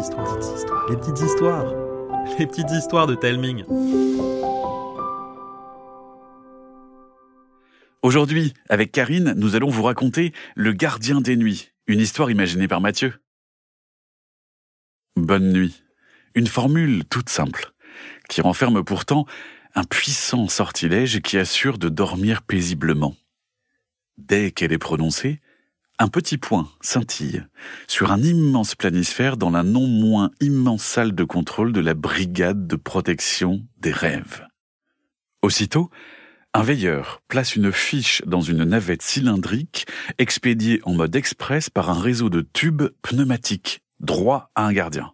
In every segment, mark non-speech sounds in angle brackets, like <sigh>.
les petites histoires, les petites histoires <laughs> de Telming. Aujourd'hui, avec Karine, nous allons vous raconter Le gardien des nuits, une histoire imaginée par Mathieu. Bonne nuit. Une formule toute simple, qui renferme pourtant un puissant sortilège qui assure de dormir paisiblement. Dès qu'elle est prononcée, un petit point scintille sur un immense planisphère dans la non moins immense salle de contrôle de la brigade de protection des rêves. Aussitôt, un veilleur place une fiche dans une navette cylindrique expédiée en mode express par un réseau de tubes pneumatiques droit à un gardien.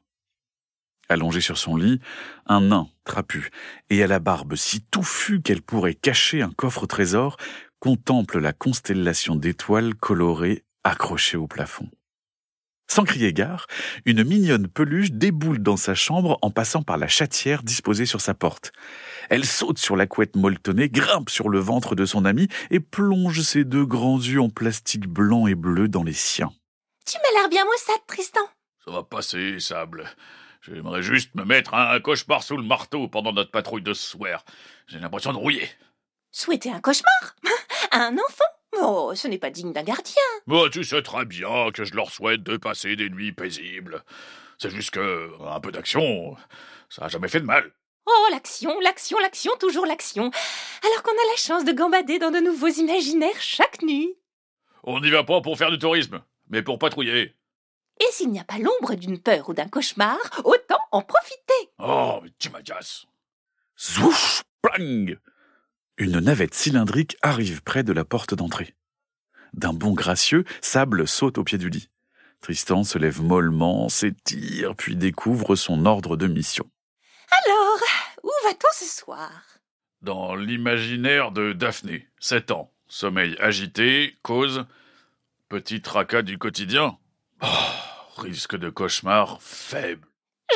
Allongé sur son lit, un nain trapu et à la barbe si touffue qu'elle pourrait cacher un coffre trésor contemple la constellation d'étoiles colorées accroché au plafond. Sans crier gare, une mignonne peluche déboule dans sa chambre en passant par la chatière disposée sur sa porte. Elle saute sur la couette molletonnée, grimpe sur le ventre de son ami et plonge ses deux grands yeux en plastique blanc et bleu dans les siens. Tu m'as l'air bien maussade, Tristan. Ça va passer, Sable. J'aimerais juste me mettre un cauchemar sous le marteau pendant notre patrouille de ce soir. J'ai l'impression de rouiller. Souhaiter un cauchemar? À <laughs> un enfant? Oh, ce n'est pas digne d'un gardien. Bon, tu sais très bien que je leur souhaite de passer des nuits paisibles. C'est juste que un peu d'action, ça n'a jamais fait de mal. Oh, l'action, l'action, l'action, toujours l'action. Alors qu'on a la chance de gambader dans de nouveaux imaginaires chaque nuit. On n'y va pas pour faire du tourisme, mais pour patrouiller. Et s'il n'y a pas l'ombre d'une peur ou d'un cauchemar, autant en profiter. Oh, mais tu m'agaces. Zouch, plang une navette cylindrique arrive près de la porte d'entrée. D'un bond gracieux, Sable saute au pied du lit. Tristan se lève mollement, s'étire, puis découvre son ordre de mission. Alors, où va-t-on ce soir? Dans l'imaginaire de Daphné, 7 ans. Sommeil agité, cause, petit tracas du quotidien. Oh, risque de cauchemar faible.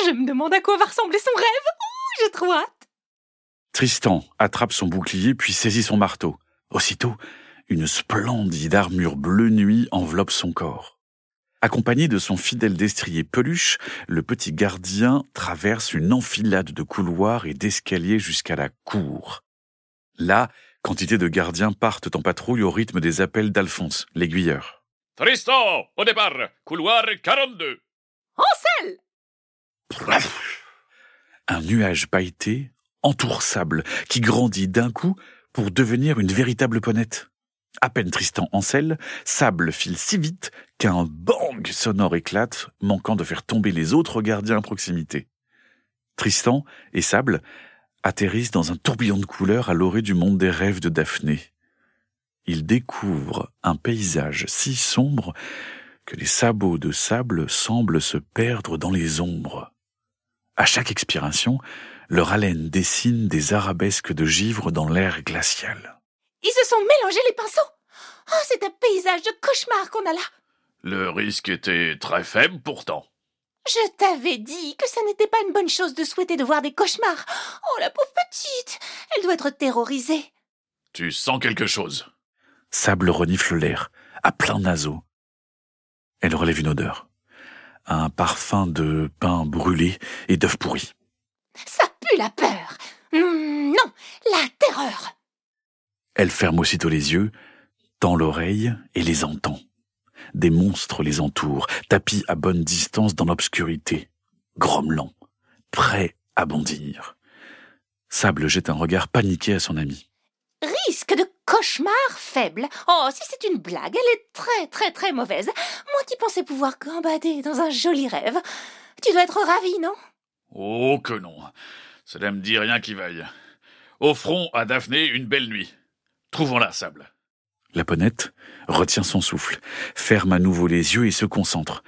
Je me demande à quoi va ressembler son rêve. Ouh, j'ai trop hâte. Tristan attrape son bouclier puis saisit son marteau. Aussitôt, une splendide armure bleu nuit enveloppe son corps. Accompagné de son fidèle destrier peluche, le petit gardien traverse une enfilade de couloirs et d'escaliers jusqu'à la cour. Là, quantité de gardiens partent en patrouille au rythme des appels d'Alphonse, l'aiguilleur. Tristan, au départ, couloir 42. En selle Un nuage pailleté entoure sable qui grandit d'un coup pour devenir une véritable ponette. À peine Tristan selle, Sable file si vite qu'un bang sonore éclate, manquant de faire tomber les autres gardiens à proximité. Tristan et Sable atterrissent dans un tourbillon de couleurs à l'orée du monde des rêves de Daphné. Ils découvrent un paysage si sombre que les sabots de sable semblent se perdre dans les ombres. À chaque expiration, leur haleine dessine des arabesques de givre dans l'air glacial. Ils se sont mélangés les pinceaux. Oh, c'est un paysage de cauchemar qu'on a là. Le risque était très faible pourtant. Je t'avais dit que ça n'était pas une bonne chose de souhaiter de voir des cauchemars. Oh, la pauvre petite. Elle doit être terrorisée. Tu sens quelque chose. Sable renifle l'air, à plein naseau. Elle relève une odeur un parfum de pain brûlé et d'œufs pourris. Ça la peur. Hmm, non, la terreur. Elle ferme aussitôt les yeux, tend l'oreille et les entend. Des monstres les entourent, tapis à bonne distance dans l'obscurité, grommelant, prêts à bondir. Sable jette un regard paniqué à son ami. Risque de cauchemar faible. Oh, si c'est une blague, elle est très très très mauvaise. Moi qui pensais pouvoir gambader dans un joli rêve. Tu dois être ravi, non? Oh que non. Cela me dit rien qui vaille. Offrons à Daphné une belle nuit. Trouvons-la, Sable. La ponette retient son souffle, ferme à nouveau les yeux et se concentre.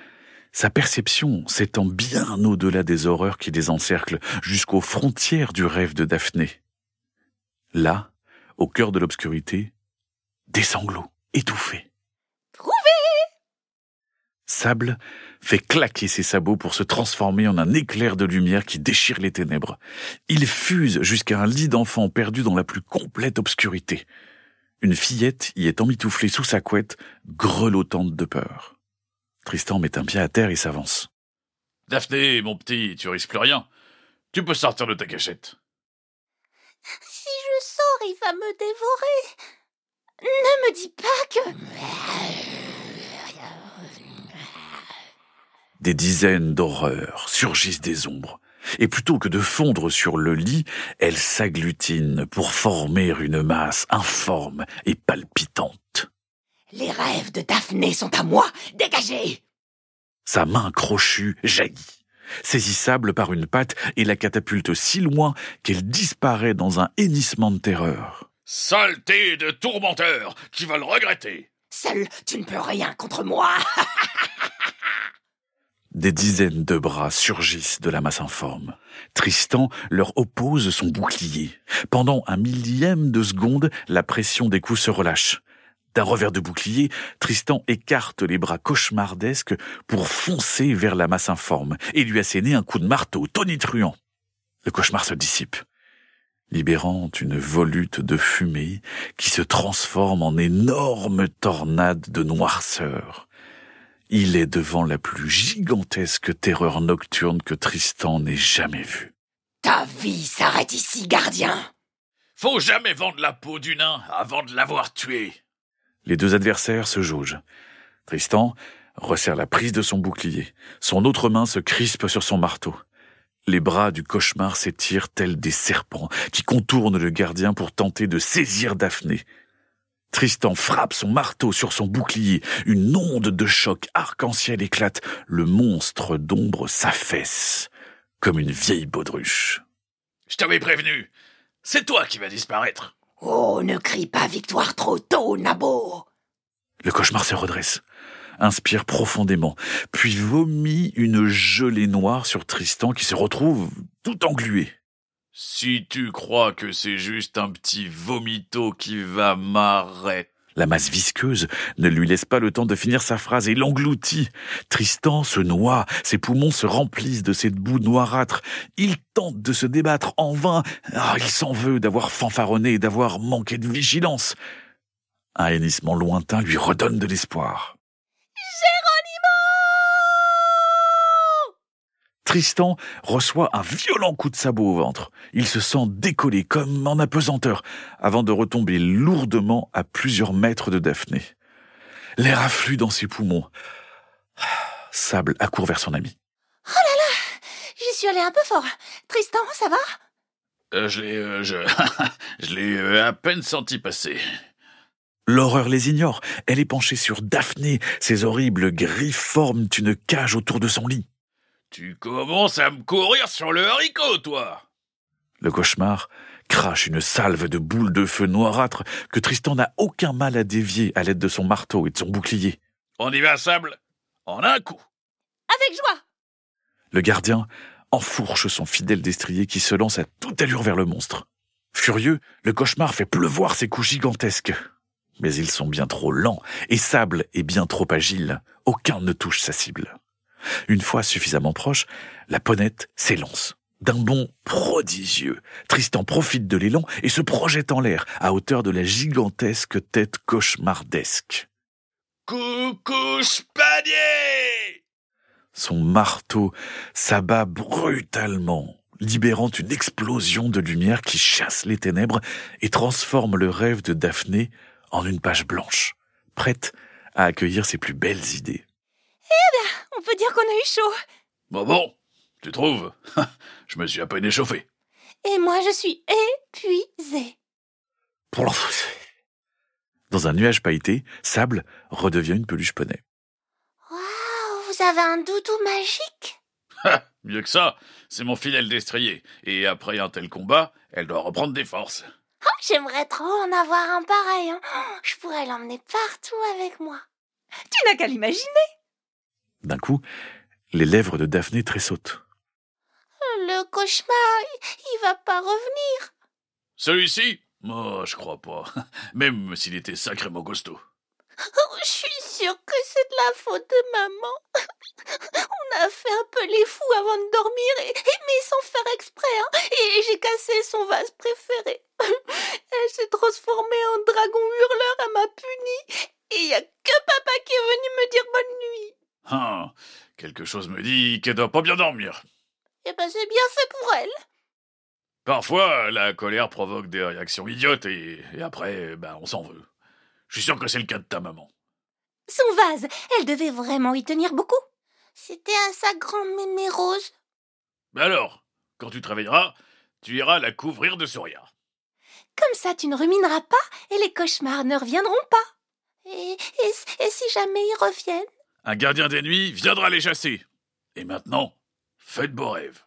Sa perception s'étend bien au-delà des horreurs qui les encerclent, jusqu'aux frontières du rêve de Daphné. Là, au cœur de l'obscurité, des sanglots étouffés. Sable fait claquer ses sabots pour se transformer en un éclair de lumière qui déchire les ténèbres. Il fuse jusqu'à un lit d'enfant perdu dans la plus complète obscurité. Une fillette y est emmitouflée sous sa couette, grelottante de peur. Tristan met un pied à terre et s'avance. Daphné, mon petit, tu risques plus rien. Tu peux sortir de ta cachette. Si je sors, il va me dévorer. Ne me dis pas que... Des dizaines d'horreurs surgissent des ombres, et plutôt que de fondre sur le lit, elles s'agglutinent pour former une masse informe et palpitante. Les rêves de Daphné sont à moi. Dégagez Sa main crochue jaillit, saisissable par une patte et la catapulte si loin qu'elle disparaît dans un hennissement de terreur. Saleté de tourmenteur, tu vas le regretter. Seul, tu ne peux rien contre moi. <laughs> Des dizaines de bras surgissent de la masse informe. Tristan leur oppose son bouclier. Pendant un millième de seconde, la pression des coups se relâche. D'un revers de bouclier, Tristan écarte les bras cauchemardesques pour foncer vers la masse informe et lui asséner un coup de marteau tonitruant. Le cauchemar se dissipe, libérant une volute de fumée qui se transforme en énorme tornade de noirceur. Il est devant la plus gigantesque terreur nocturne que Tristan n'ait jamais vue. Ta vie s'arrête ici, gardien. Faut jamais vendre la peau du nain avant de l'avoir tué. Les deux adversaires se jaugent. Tristan resserre la prise de son bouclier. Son autre main se crispe sur son marteau. Les bras du cauchemar s'étirent tels des serpents qui contournent le gardien pour tenter de saisir Daphné. Tristan frappe son marteau sur son bouclier. Une onde de choc arc-en-ciel éclate. Le monstre d'ombre s'affaisse comme une vieille baudruche. Je t'avais prévenu. C'est toi qui vas disparaître. Oh, ne crie pas victoire trop tôt, Nabo. Le cauchemar se redresse, inspire profondément, puis vomit une gelée noire sur Tristan qui se retrouve tout englué. Si tu crois que c'est juste un petit vomito qui va m'arrêter. La masse visqueuse ne lui laisse pas le temps de finir sa phrase et l'engloutit. Tristan se noie, ses poumons se remplissent de cette boue noirâtre. Il tente de se débattre en vain. Ah, il s'en veut d'avoir fanfaronné et d'avoir manqué de vigilance. Un hennissement lointain lui redonne de l'espoir. Tristan reçoit un violent coup de sabot au ventre. Il se sent décollé comme en apesanteur avant de retomber lourdement à plusieurs mètres de Daphné. L'air afflue dans ses poumons. <sighs> Sable accourt vers son ami. J'y suis allé un peu fort. Tristan, ça va? Euh, je l'ai, euh, je, <laughs> je l'ai euh, à peine senti passer. L'horreur les ignore. Elle est penchée sur Daphné. Ses horribles griffes forment une cage autour de son lit. Tu commences à me courir sur le haricot, toi. Le cauchemar crache une salve de boules de feu noirâtres que Tristan n'a aucun mal à dévier à l'aide de son marteau et de son bouclier. On y va, sable. En un coup. Avec joie. Le gardien enfourche son fidèle destrier qui se lance à toute allure vers le monstre. Furieux, le cauchemar fait pleuvoir ses coups gigantesques. Mais ils sont bien trop lents et Sable est bien trop agile. Aucun ne touche sa cible. Une fois suffisamment proche, la ponette s'élance. D'un bond prodigieux, Tristan profite de l'élan et se projette en l'air à hauteur de la gigantesque tête cauchemardesque. Coucou, panier Son marteau s'abat brutalement, libérant une explosion de lumière qui chasse les ténèbres et transforme le rêve de Daphné en une page blanche, prête à accueillir ses plus belles idées. On peut dire qu'on a eu chaud. Bon, bon, tu trouves <laughs> Je me suis à peine échauffé. Et moi, je suis épuisée. Dans un nuage pailleté, Sable redevient une peluche poney. Waouh, vous avez un doudou magique <laughs> Mieux que ça, c'est mon fidèle destrier. Et après un tel combat, elle doit reprendre des forces. Oh, J'aimerais trop en avoir un pareil. hein. Je pourrais l'emmener partout avec moi. Tu n'as qu'à l'imaginer. D'un coup, les lèvres de Daphné tressautent. Le cauchemar, il va pas revenir. Celui-ci? Oh, je crois pas. <laughs> Même s'il était sacrément costaud. Oh, je suis sûre que c'est de la faute de maman. <laughs> On a fait un peu les fous avant de dormir, et, et- mais sans faire exprès. hein. Et j'ai cassé son vase préféré. <laughs> Elle s'est transformée en dragon hurleur, elle m'a puni. Et il y a que papa qui est venu me dire bonne nuit. Ah, quelque chose me dit qu'elle doit pas bien dormir. Eh ben, c'est bien fait pour elle. Parfois, la colère provoque des réactions idiotes et, et après, ben, on s'en veut. Je suis sûr que c'est le cas de ta maman. Son vase, elle devait vraiment y tenir beaucoup. C'était à sa grande mémé rose. Alors, quand tu te réveilleras, tu iras la couvrir de sourire. Comme ça, tu ne rumineras pas et les cauchemars ne reviendront pas. Et, et, et si jamais ils reviennent? Un gardien des nuits viendra les chasser. Et maintenant, faites beaux rêves.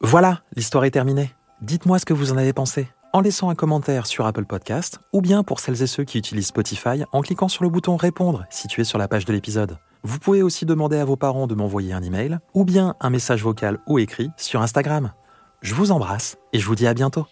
Voilà, l'histoire est terminée. Dites-moi ce que vous en avez pensé en laissant un commentaire sur Apple Podcast ou bien pour celles et ceux qui utilisent Spotify en cliquant sur le bouton Répondre situé sur la page de l'épisode. Vous pouvez aussi demander à vos parents de m'envoyer un email ou bien un message vocal ou écrit sur Instagram. Je vous embrasse et je vous dis à bientôt.